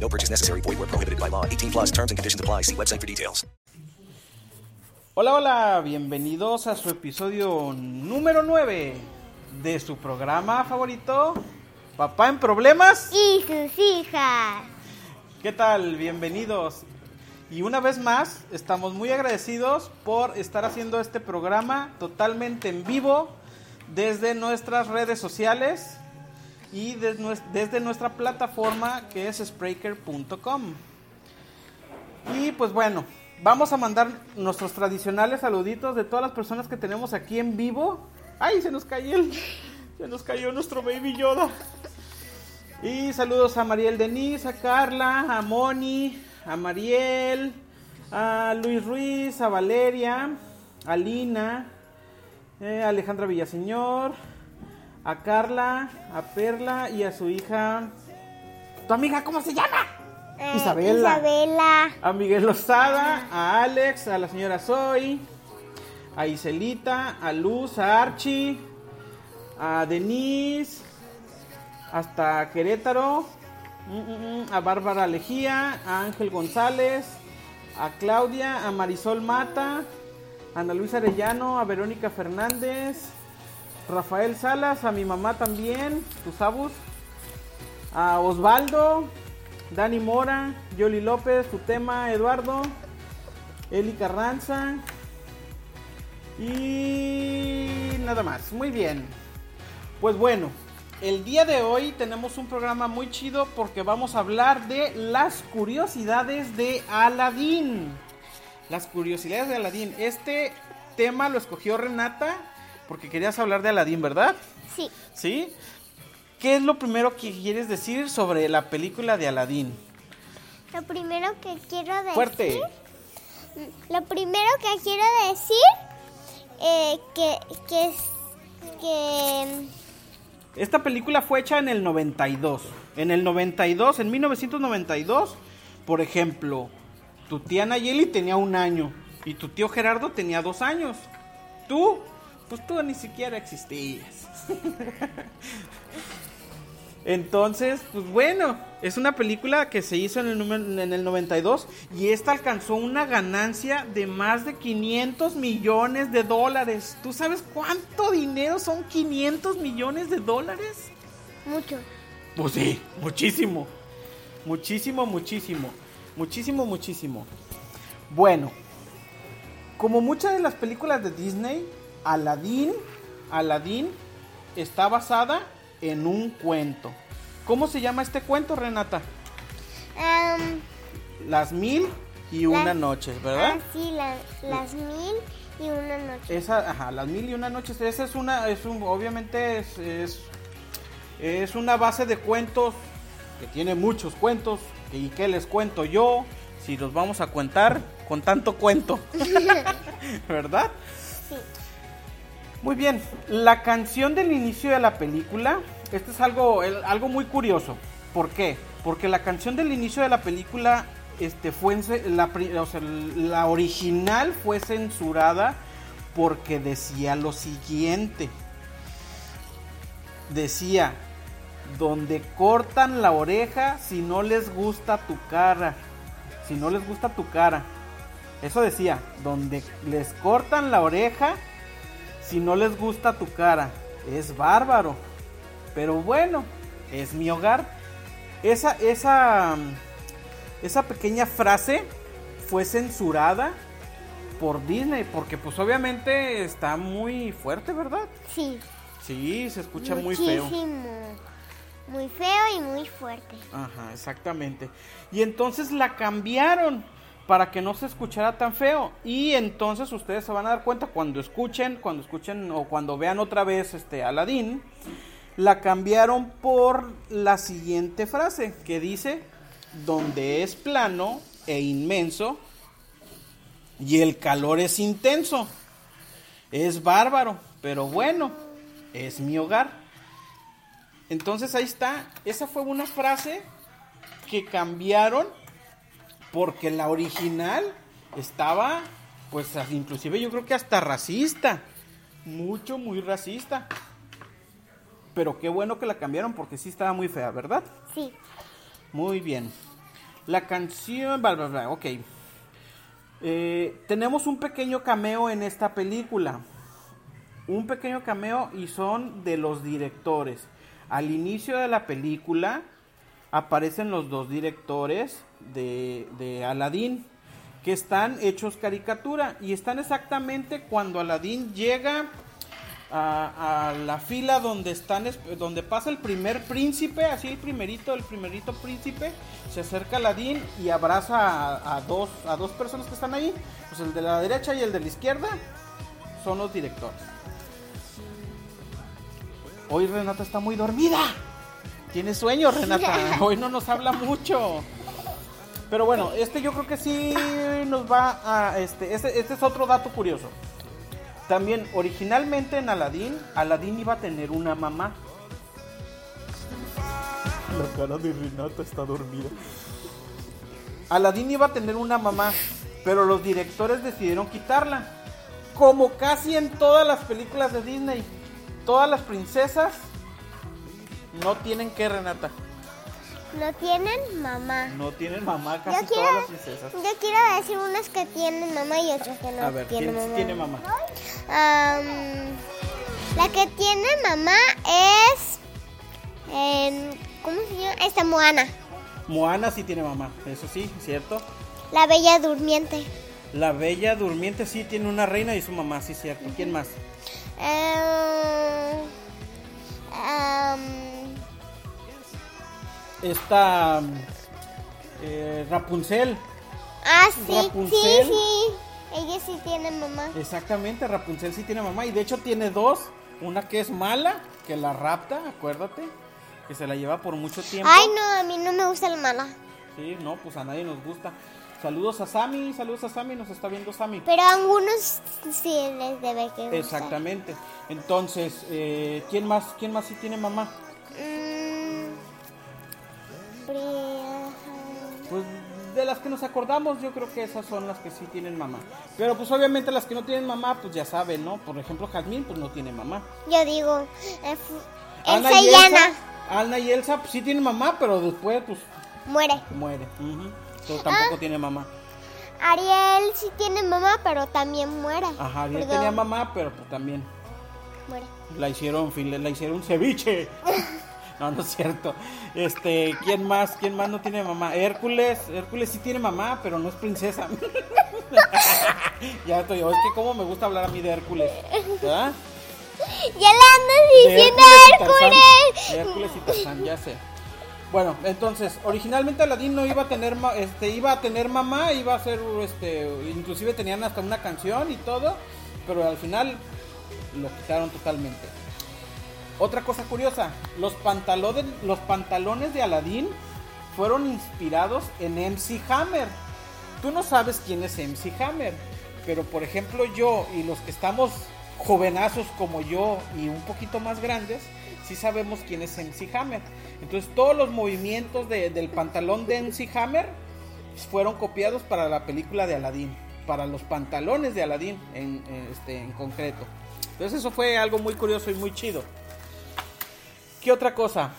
No purchase necessary. Void where prohibited by law. 18 plus terms and conditions apply. See website for details. Hola, hola, bienvenidos a su episodio número 9 de su programa favorito, Papá en Problemas. y sus hijas. ¿Qué tal? Bienvenidos. Y una vez más, estamos muy agradecidos por estar haciendo este programa totalmente en vivo desde nuestras redes sociales y desde nuestra plataforma que es Spreaker.com. Y pues bueno, vamos a mandar nuestros tradicionales saluditos de todas las personas que tenemos aquí en vivo. ¡Ay, se nos cayó nuestro baby Yoda! Y saludos a Mariel Denise, a Carla, a Moni, a Mariel, a Luis Ruiz, a Valeria, a Lina, eh, Alejandra Villaseñor, a Carla, a Perla y a su hija. ¿Tu amiga cómo se llama? Eh, Isabela. Isabela. A Miguel Lozada, a Alex, a la señora Zoe, a Iselita, a Luz, a Archie, a Denise, hasta Querétaro, mm, mm, mm, a Bárbara Lejía, a Ángel González, a Claudia, a Marisol Mata, a Ana Luisa Arellano, a Verónica Fernández, Rafael Salas, a mi mamá también, tus abus, a Osvaldo, Dani Mora, Yoli López, Futema, Eduardo, Eli Carranza y nada más. Muy bien. Pues bueno, el día de hoy tenemos un programa muy chido porque vamos a hablar de las curiosidades de Aladdin. Las curiosidades de Aladdin. Este tema lo escogió Renata porque querías hablar de Aladdin, ¿verdad? Sí. ¿Sí? ¿Qué es lo primero que quieres decir sobre la película de Aladdin? Lo primero que quiero decir. Fuerte. Lo primero que quiero decir eh, que, que es que Esta película fue hecha en el 92. En el 92, en 1992, por ejemplo, tu tía Nayeli tenía un año y tu tío Gerardo tenía dos años. Tú, pues tú ni siquiera existías. Entonces, pues bueno, es una película que se hizo en el, en el 92 y esta alcanzó una ganancia de más de 500 millones de dólares. ¿Tú sabes cuánto dinero son 500 millones de dólares? mucho. Pues sí, muchísimo. Muchísimo, muchísimo. Muchísimo, muchísimo. Bueno, como muchas de las películas de Disney, Aladdin, Aladdin está basada en un cuento. ¿Cómo se llama este cuento, Renata? Am, Las mil y una Las- noches, ¿verdad? ah, sí, la- las mil y una noche. Esa, ajá, las mil y una noches. Esa es una, es un, obviamente es, es, es una base de cuentos que tiene muchos cuentos. ¿Y qué les cuento yo? Si los vamos a contar con tanto cuento, ¿verdad? Sí. Muy bien, la canción del inicio de la película, esto es algo, algo muy curioso. ¿Por qué? Porque la canción del inicio de la película, este, fue, la, la original fue censurada porque decía lo siguiente. Decía, donde cortan la oreja si no les gusta tu cara. Si no les gusta tu cara. Eso decía, donde les cortan la oreja si no les gusta tu cara. Es bárbaro. Pero bueno, es mi hogar. Esa, esa, esa pequeña frase fue censurada por Disney, porque pues obviamente está muy fuerte, ¿verdad? Sí. Sí, se escucha muy feo. Muchísimo. Muy feo y muy fuerte. Ajá, exactamente. Y entonces la cambiaron para que no se escuchara tan feo. Y entonces ustedes se van a dar cuenta cuando escuchen, cuando escuchen o cuando vean otra vez este Aladdin, la cambiaron por la siguiente frase que dice, donde es plano e inmenso y el calor es intenso. Es bárbaro, pero bueno, es mi hogar. Entonces ahí está, esa fue una frase que cambiaron porque la original estaba, pues inclusive yo creo que hasta racista, mucho, muy racista. Pero qué bueno que la cambiaron porque sí estaba muy fea, ¿verdad? Sí. Muy bien. La canción, bla, bla, bla, ok. Eh, tenemos un pequeño cameo en esta película. Un pequeño cameo y son de los directores. Al inicio de la película aparecen los dos directores de, de Aladdin que están hechos caricatura y están exactamente cuando Aladdin llega a, la fila donde están es- donde pasa el primer príncipe, así el primerito, el primerito príncipe, se acerca a Aladdin y abraza a, a dos a dos personas que están ahí, pues el de la derecha y el de la izquierda son los directores. Hoy Renata está muy dormida. Tiene sueño, Renata. Hoy no nos habla mucho. Pero bueno, este yo creo que sí nos va a. Este, este, este es otro dato curioso. También, originalmente en Aladdin, Aladdin iba a tener una mamá. La cara de Renata está dormida. Aladdin iba a tener una mamá, pero los directores decidieron quitarla. Como casi en todas las películas de Disney, todas las princesas no tienen que Renata. No tienen mamá. No tienen mamá Yo casi quiero, todas las princesas. yo quiero decir unas que tienen mamá y otras que no A ver, tienen ¿quién mamá. tiene mamá? Am, la que tiene mamá es. em, ¿Cómo se llama? Esta Moana. Moana sí tiene mamá, eso sí, cierto. La Bella Durmiente. La Bella Durmiente sí tiene una reina y su mamá, sí, cierto. ¿Quién más? Am, Esta eh, Rapunzel. ah, sí, Rapunzel. sí, sí. Ella sí tiene mamá. Exactamente, Rapunzel sí tiene mamá y de hecho tiene dos. Una que es mala, que la rapta, acuérdate, que se la lleva por mucho tiempo. Ay, no, a mí no me gusta el mala. Sí, no, pues a nadie nos gusta. Saludos a Sammy, saludos a Sammy, nos está viendo Sammy. Pero a algunos sí les debe que. Exactamente. Entonces, eh, ¿quién más? ¿Quién más sí tiene mamá? Pues de las que nos acordamos, yo creo que esas son las que sí tienen mamá. Pero pues obviamente las que no tienen mamá, pues ya saben, ¿no? Por ejemplo, Jazmín, pues no tiene mamá. Yo digo, eh, Ana Elsa y y Elsa, Ana Ana y Elsa pues, sí tienen mamá, pero después pues muere. muere. Entonces, Ah. tampoco tiene mamá. Ariel sí tiene mamá, pero también muere. Ajá, Ariel Perdón, tenía mamá, pero pues también Muere. la hicieron, la hicieron ceviche. No, no es cierto. Este, ¿quién más? ¿Quién más no tiene mamá? Hércules, Hércules sí tiene mamá, pero no es princesa. ya estoy, es que como me gusta hablar a mí de Hércules. ¿Verdad? Ya le andas diciendo. Hércules. Hércules y Tarzán, ya sé. Bueno, entonces, originalmente Aladdin no iba a tener este iba a tener mamá, iba a ser este inclusive tenían hasta una canción y todo, pero al final lo quitaron totalmente. Otra cosa curiosa, los pantalones de Aladdin fueron inspirados en MC Hammer. Tú no sabes quién es MC Hammer, pero por ejemplo yo y los que estamos jovenazos como yo y un poquito más grandes, sí sabemos quién es MC Hammer. Entonces todos los movimientos de- del pantalón de MC Hammer fueron copiados para la película de Aladdin, para los pantalones de Aladdin en, en, este, en concreto. Entonces eso fue algo muy curioso y muy chido. ¿Qué otra cosa?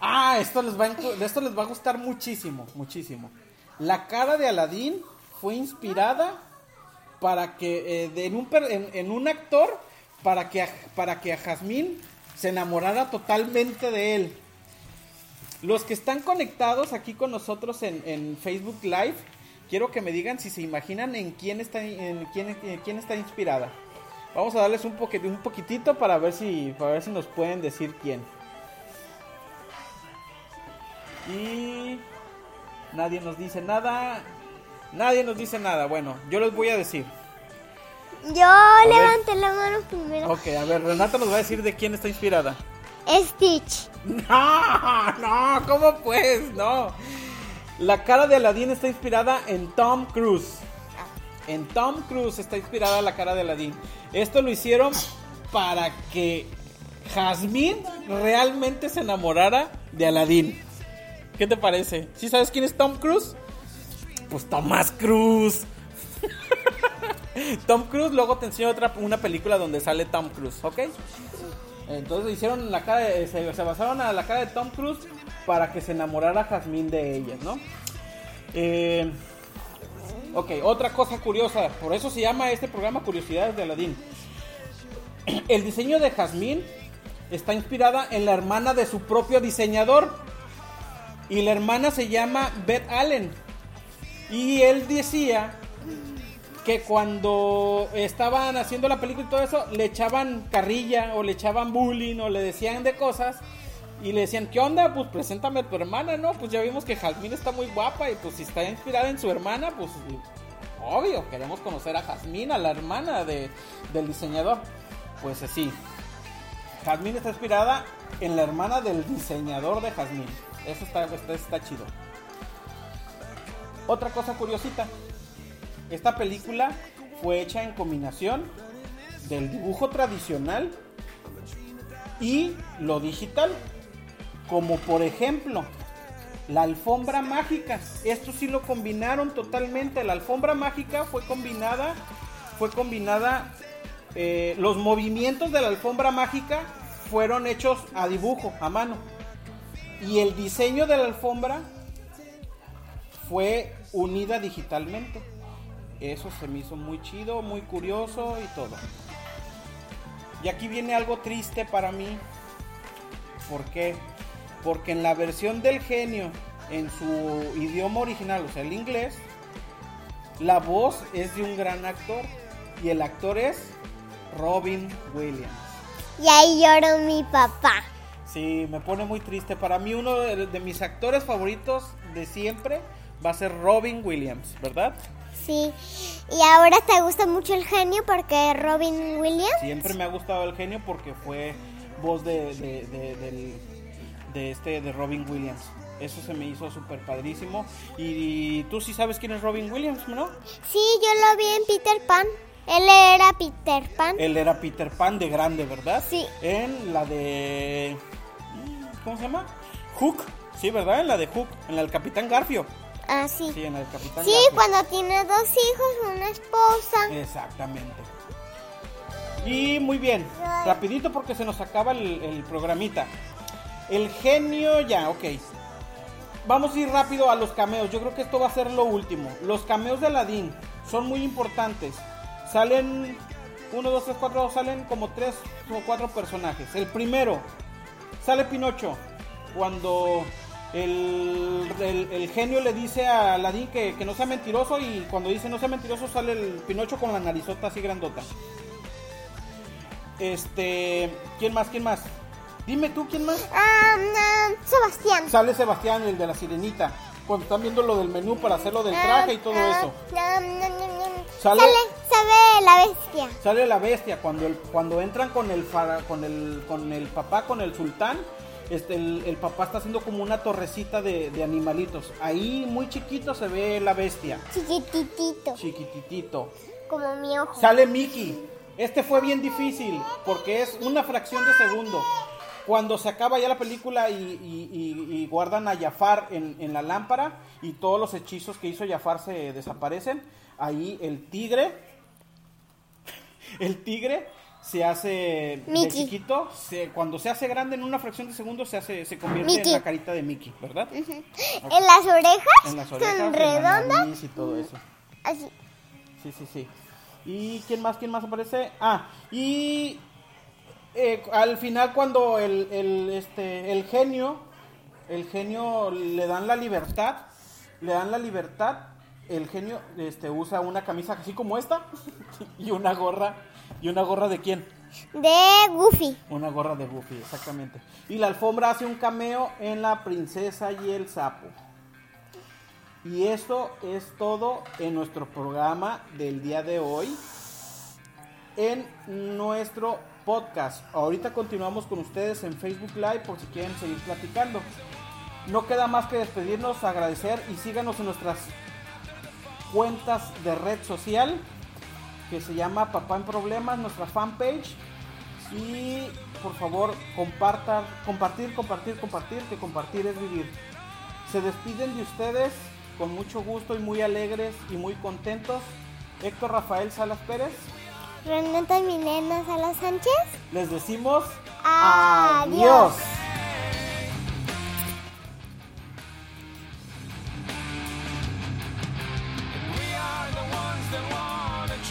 Ah, esto les va a, esto les va a gustar muchísimo, muchísimo. La cara de Aladdin fue inspirada para que eh, en, un, en, en un actor para que a, para que a Jazmín se enamorara totalmente de él. Los que están conectados aquí con nosotros en, Facebook Live, quiero que me digan si se imaginan en quién está, en quién, quién está inspirada. Vamos a darles un, poquit- un poquitito para ver si para ver si nos pueden decir quién. Y nadie nos dice nada. Nadie nos dice nada. Bueno, yo les voy a decir. Yo levanté la mano primero. Ok, a ver, Renata nos va a decir de quién está inspirada. Stitch. No, no, ¿cómo pues? No. La cara de Aladdin está inspirada en Tom Cruise. En Tom Cruise está inspirada la cara de Aladdin. Esto lo hicieron para que Jasmine realmente se enamorara de Aladdin. ¿Qué te parece? ¿Sí sabes quién es Tom Cruise? Pues Tomás Cruise. Tom Cruise, luego te enseño otra una película donde sale Tom Cruise, ¿ok? Entonces hicieron la cara se, basaron a la cara de Tom Cruise para que se enamorara Jasmine de ellas, ¿no? Eh, ok, otra cosa curiosa, por eso se llama este programa Curiosidades de Aladdin. El diseño de Jasmine está inspirada en la hermana de su propio diseñador. Y la hermana se llama Beth Allen. Y él decía que cuando estaban haciendo la película y todo eso, le echaban carrilla o le echaban bullying o le decían de cosas. Y le decían, ¿qué onda? Pues preséntame a tu hermana, ¿no? Pues ya vimos que Jasmine está muy guapa y pues si está inspirada en su hermana, pues obvio, queremos conocer a Jasmine, a la hermana de, del diseñador. Pues así. Jasmine está inspirada en la hermana del diseñador de Jasmine. Eso está, está, chido. Otra cosa curiosita. Esta película fue hecha en combinación del dibujo tradicional y lo digital. Como por ejemplo, la alfombra mágica. Esto sí lo combinaron totalmente. La alfombra mágica fue combinada. Fue combinada. eh, los movimientos de la alfombra mágica fueron hechos a dibujo, a mano. Y el diseño de la alfombra fue unida digitalmente. Eso se me hizo muy chido, muy curioso y todo. Y aquí viene algo triste para mí. ¿Por qué? Porque en la versión del genio, en su idioma original, o sea, el inglés, la voz es de un gran actor. Y el actor es Robin Williams. Y ahí lloró mi papá. Sí, me pone muy triste. Para mí uno de, de mis actores favoritos de siempre va a ser Robin Williams, ¿verdad? Sí. Y ahora te gusta mucho el genio porque Robin Williams. Siempre me ha gustado el genio porque fue voz de, de, de- del- de este de Robin Williams. Eso se me hizo súper padrísimo. Y, tú sí sabes quién es Robin Williams, ¿no? Sí, yo lo vi en Peter Pan. Él era Peter Pan. Él era Peter Pan de grande, ¿verdad? Sí. En la de... ¿Cómo se llama? Hook. Sí, ¿verdad? En la de Hook. En la del Capitán Garfio. Ah, sí. Sí, en la del Capitán Sí, Garfio. cuando tiene dos hijos, una esposa. Exactamente. Y muy bien, rapidito porque se nos acaba el, el programita. El genio ya, ok. Vamos a ir rápido a los cameos. Yo creo que esto va a ser lo último. Los cameos de Aladdin son muy importantes. Salen 1, 2, 3, 4, salen como 3 o 4 personajes. El primero, sale Pinocho. Cuando el, el- el genio le dice a Aladdin que, que no sea mentiroso y cuando dice no sea mentiroso sale el Pinocho con la narizota así grandota. Este, ¿quién más? ¿Quién más? Dime tú, ¿quién más? Ah, no, Sebastián. Sale Sebastián, el de la sirenita. Cuando están viendo lo del menú para hacer lo del traje y todo Ah, eso. ah, ¿Sale? Sale, la bestia. Sale la bestia cuando el, cuando entran con el con el con el papá con el sultán. Este, el, el papá está haciendo como una torrecita de, de animalitos. Ahí muy chiquito se ve la bestia. Chiquititito, Chiquititito. como mi ojo. Sale Mickey. Este fue bien difícil porque es una fracción de segundo. Cuando se acaba ya la película y, y- y- y guardan a Jafar en, en la lámpara y todos los hechizos que hizo Jafar se desaparecen, ahí el tigre, el tigre se hace de chiquito, se- cuando se hace grande en una fracción de segundo se hace, se convierte en la carita de Mickey, ¿verdad? En las orejas, En las orejas, son redondas. y todo eso. Así. Sí, sí, sí. ¿Y quién más? ¿Quién más aparece? Ah, y eh, al final cuando el, el, este, el genio, el genio le dan la libertad, le dan la libertad el genio este, usa una camisa así como esta y una gorra. ¿Y una gorra de quién? De Goofy. Una gorra de Goofy, exactamente. Y la alfombra hace un cameo en La Princesa y el Sapo. Y esto es todo en nuestro programa del día de hoy. En nuestro podcast. Ahorita continuamos con ustedes en Facebook Live por si quieren seguir platicando. No queda más que despedirnos, agradecer y síganos en nuestras cuentas de red social que se llama Papá en Problemas, nuestra fanpage. Y por favor, compartan, compartir, compartir, compartir, que compartir es vivir. Se despiden de ustedes con mucho gusto y muy alegres y muy contentos. Héctor Rafael Salas Pérez. Renata Milena Salas Sánchez. Les decimos Adiós.